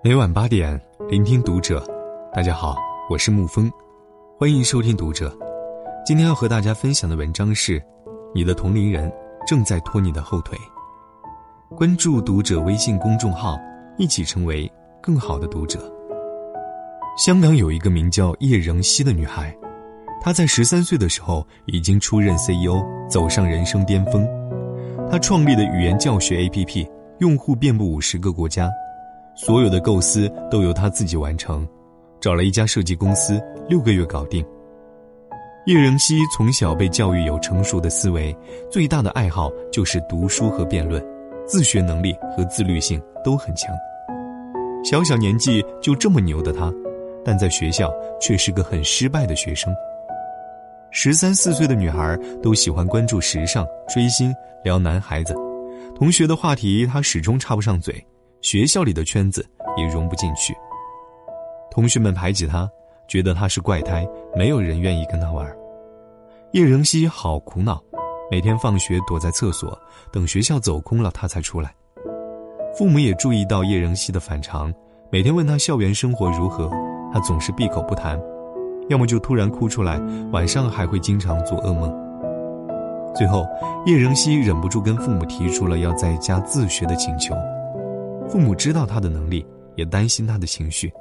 每晚八点，聆听读者。大家好，我是沐风，欢迎收听读者。今天要和大家分享的文章是：你的同龄人正在拖你的后腿。关注读者微信公众号，一起成为更好的读者。香港有一个名叫叶仍希的女孩，她在十三岁的时候已经出任 CEO，走上人生巅峰。她创立的语言教学 APP，用户遍布五十个国家。所有的构思都由他自己完成，找了一家设计公司，六个月搞定。叶仁熙从小被教育有成熟的思维，最大的爱好就是读书和辩论，自学能力和自律性都很强。小小年纪就这么牛的他，但在学校却是个很失败的学生。十三四岁的女孩都喜欢关注时尚、追星、聊男孩子，同学的话题他始终插不上嘴。学校里的圈子也融不进去，同学们排挤他，觉得他是怪胎，没有人愿意跟他玩。叶仁熙好苦恼，每天放学躲在厕所，等学校走空了他才出来。父母也注意到叶仁熙的反常，每天问他校园生活如何，他总是闭口不谈，要么就突然哭出来，晚上还会经常做噩梦。最后，叶仁熙忍不住跟父母提出了要在家自学的请求。父母知道他的能力，也担心他的情绪，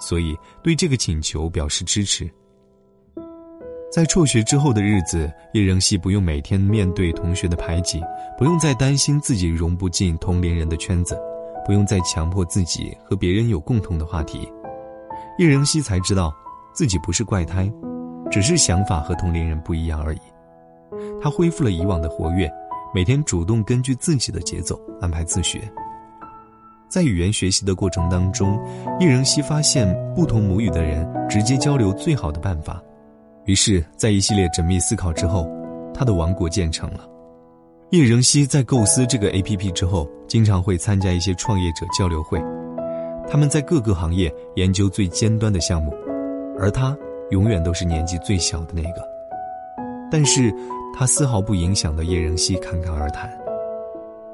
所以对这个请求表示支持。在辍学之后的日子，叶仍希不用每天面对同学的排挤，不用再担心自己融不进同龄人的圈子，不用再强迫自己和别人有共同的话题。叶仍希才知道，自己不是怪胎，只是想法和同龄人不一样而已。他恢复了以往的活跃，每天主动根据自己的节奏安排自学。在语言学习的过程当中，叶仁熙发现不同母语的人直接交流最好的办法。于是，在一系列缜密思考之后，他的王国建成了。叶仁熙在构思这个 APP 之后，经常会参加一些创业者交流会，他们在各个行业研究最尖端的项目，而他永远都是年纪最小的那个。但是，他丝毫不影响的叶仁熙侃侃而谈。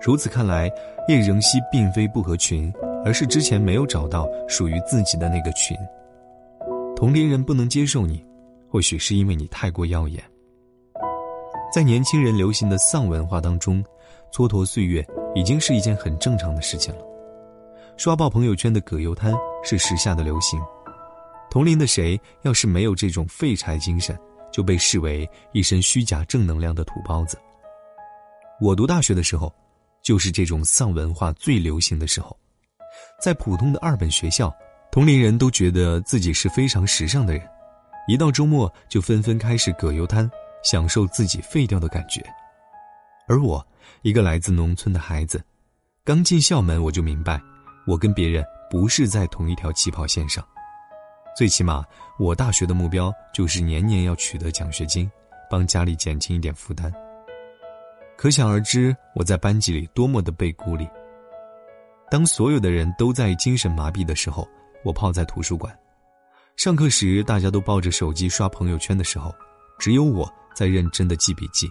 如此看来，叶仍希并非不合群，而是之前没有找到属于自己的那个群。同龄人不能接受你，或许是因为你太过耀眼。在年轻人流行的丧文化当中，蹉跎岁月已经是一件很正常的事情了。刷爆朋友圈的葛优瘫是时下的流行。同龄的谁要是没有这种废柴精神，就被视为一身虚假正能量的土包子。我读大学的时候。就是这种丧文化最流行的时候，在普通的二本学校，同龄人都觉得自己是非常时尚的人，一到周末就纷纷开始葛优瘫，享受自己废掉的感觉。而我，一个来自农村的孩子，刚进校门我就明白，我跟别人不是在同一条起跑线上。最起码，我大学的目标就是年年要取得奖学金，帮家里减轻一点负担。可想而知，我在班级里多么的被孤立。当所有的人都在精神麻痹的时候，我泡在图书馆。上课时，大家都抱着手机刷朋友圈的时候，只有我在认真的记笔记。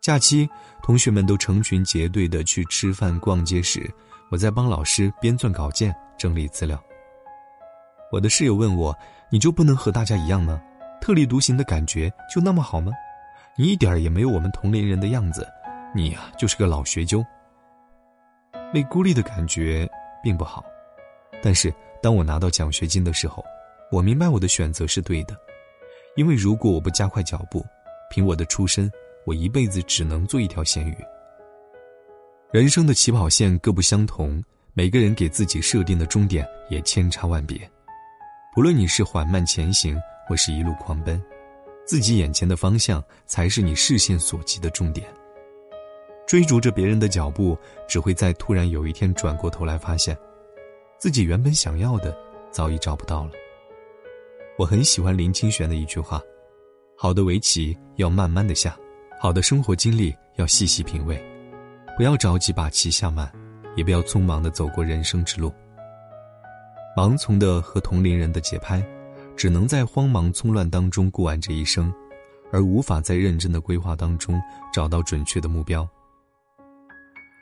假期，同学们都成群结队的去吃饭、逛街时，我在帮老师编撰稿件、整理资料。我的室友问我：“你就不能和大家一样吗？特立独行的感觉就那么好吗？”你一点也没有我们同龄人的样子，你呀就是个老学究。被孤立的感觉并不好，但是当我拿到奖学金的时候，我明白我的选择是对的，因为如果我不加快脚步，凭我的出身，我一辈子只能做一条咸鱼。人生的起跑线各不相同，每个人给自己设定的终点也千差万别，不论你是缓慢前行，或是一路狂奔。自己眼前的方向才是你视线所及的重点。追逐着别人的脚步，只会在突然有一天转过头来，发现自己原本想要的早已找不到了。我很喜欢林清玄的一句话：“好的围棋要慢慢的下，好的生活经历要细细品味，不要着急把棋下满，也不要匆忙的走过人生之路。盲从的和同龄人的节拍。”只能在慌忙匆乱当中过完这一生，而无法在认真的规划当中找到准确的目标。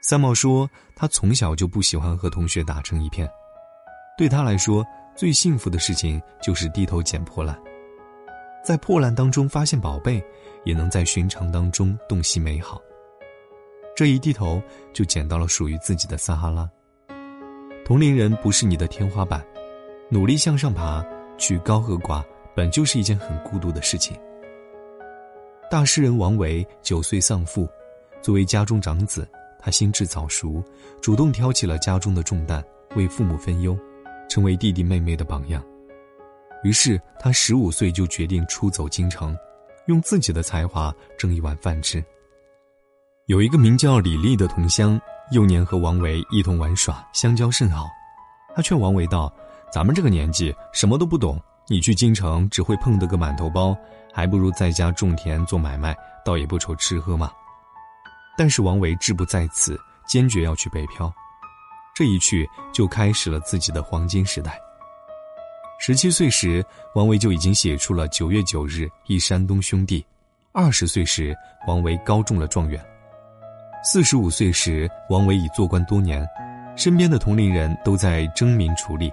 三毛说，他从小就不喜欢和同学打成一片，对他来说，最幸福的事情就是低头捡破烂，在破烂当中发现宝贝，也能在寻常当中洞悉美好。这一低头，就捡到了属于自己的撒哈拉。同龄人不是你的天花板，努力向上爬，去高和寡，本就是一件很孤独的事情。大诗人王维九岁丧父，作为家中长子，他心智早熟，主动挑起了家中的重担，为父母分忧，成为弟弟妹妹的榜样。于是他十五岁就决定出走京城，用自己的才华挣一碗饭吃。有一个名叫李丽的同乡，幼年和王维一同玩耍，相交甚好。他劝王维道：“咱们这个年纪什么都不懂，你去京城只会碰得个满头包，还不如在家种田做买卖，倒也不愁吃喝嘛。”但是王维志不在此，坚决要去北漂。这一去就开始了自己的黄金时代。十七岁时，王维就已经写出了《九月九日忆山东兄弟》；二十岁时，王维高中了状元。四十五岁时，王维已做官多年，身边的同龄人都在争名逐利，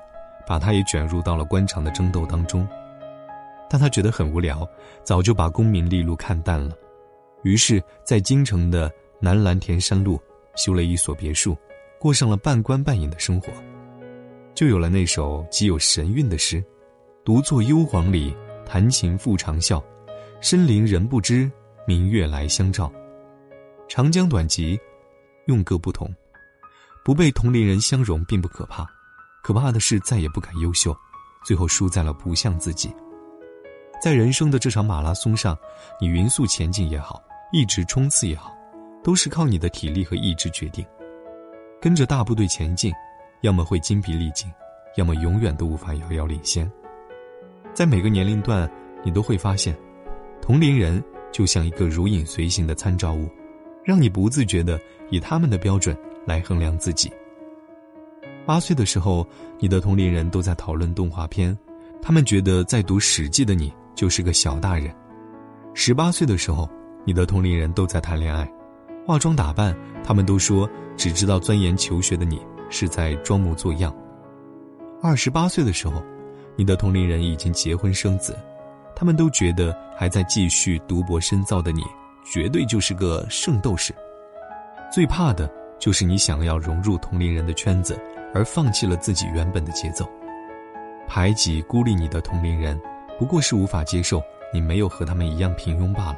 把他也卷入到了官场的争斗当中。但他觉得很无聊，早就把功名利禄看淡了，于是，在京城的南蓝田山路修了一所别墅，过上了半官半隐的生活，就有了那首极有神韵的诗：“独坐幽篁里，弹琴复长啸，深林人不知，明月来相照。”长江短急，用各不同，不被同龄人相容并不可怕，可怕的是再也不敢优秀，最后输在了不像自己。在人生的这场马拉松上，你匀速前进也好，一直冲刺也好，都是靠你的体力和意志决定。跟着大部队前进，要么会精疲力尽，要么永远都无法遥遥领先。在每个年龄段，你都会发现，同龄人就像一个如影随形的参照物。让你不自觉地以他们的标准来衡量自己。八岁的时候，你的同龄人都在讨论动画片，他们觉得在读《史记》的你就是个小大人；十八岁的时候，你的同龄人都在谈恋爱，化妆打扮，他们都说只知道钻研求学的你是在装模作样；二十八岁的时候，你的同龄人已经结婚生子，他们都觉得还在继续读博深造的你。绝对就是个圣斗士。最怕的就是你想要融入同龄人的圈子，而放弃了自己原本的节奏。排挤孤立你的同龄人，不过是无法接受你没有和他们一样平庸罢了。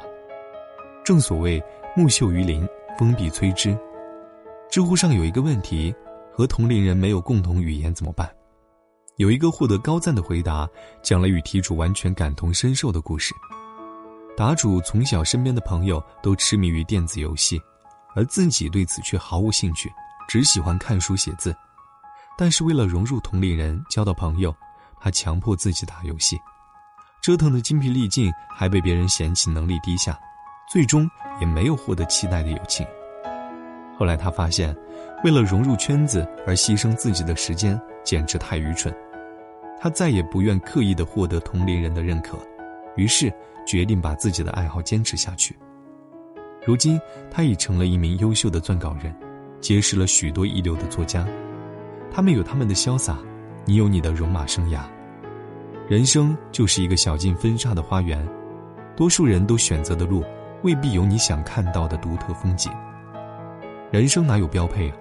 正所谓木秀于林，风必摧之。知乎上有一个问题：和同龄人没有共同语言怎么办？有一个获得高赞的回答，讲了与题主完全感同身受的故事。答主从小身边的朋友都痴迷于电子游戏，而自己对此却毫无兴趣，只喜欢看书写字。但是为了融入同龄人、交到朋友，他强迫自己打游戏，折腾得精疲力尽，还被别人嫌弃能力低下，最终也没有获得期待的友情。后来他发现，为了融入圈子而牺牲自己的时间，简直太愚蠢。他再也不愿刻意的获得同龄人的认可。于是决定把自己的爱好坚持下去。如今，他已成了一名优秀的撰稿人，结识了许多一流的作家。他们有他们的潇洒，你有你的戎马生涯。人生就是一个小径分岔的花园，多数人都选择的路，未必有你想看到的独特风景。人生哪有标配啊？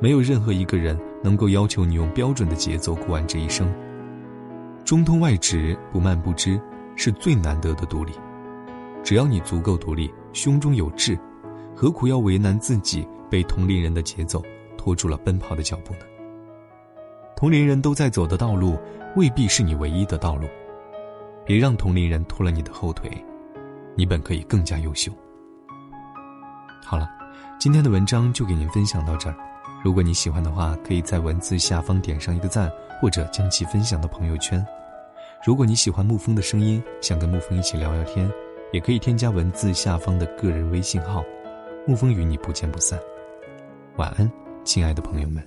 没有任何一个人能够要求你用标准的节奏过完这一生。中通外直，不慢不知。是最难得的独立。只要你足够独立，胸中有志，何苦要为难自己，被同龄人的节奏拖住了奔跑的脚步呢？同龄人都在走的道路，未必是你唯一的道路。别让同龄人拖了你的后腿，你本可以更加优秀。好了，今天的文章就给您分享到这儿。如果你喜欢的话，可以在文字下方点上一个赞，或者将其分享到朋友圈。如果你喜欢沐风的声音，想跟沐风一起聊聊天，也可以添加文字下方的个人微信号，沐风与你不见不散。晚安，亲爱的朋友们。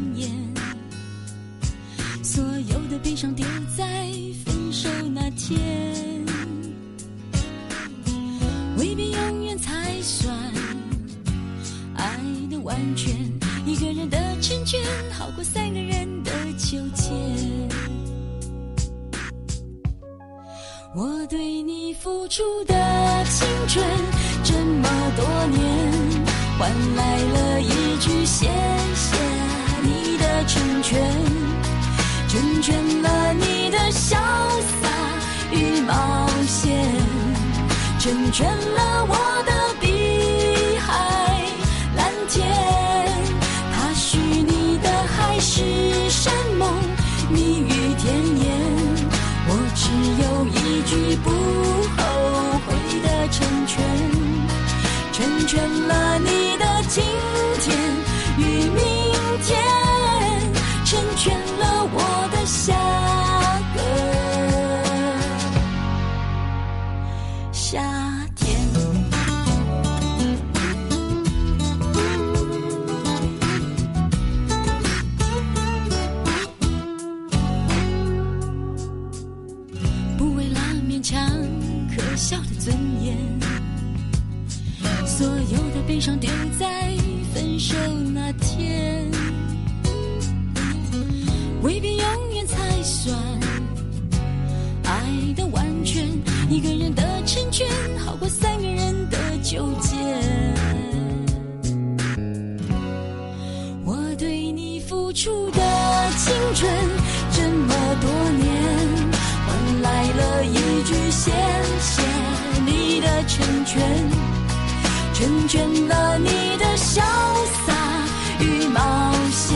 春这么多年，换来了一句谢谢你的成全，成全了你的潇洒与冒险，成全了我全了你的今天与明天，成全了我的下个夏天。不为了勉强可笑的尊严，所有的悲伤丢在分手那天，未必永远才算爱的完全。一个人的成全好过三个人的纠结。成全了你的潇洒与冒险，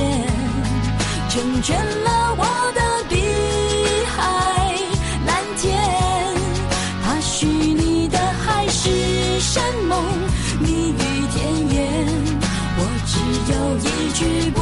成全了我的碧海蓝天。他许你的海誓山盟，蜜语甜言，我只有一句不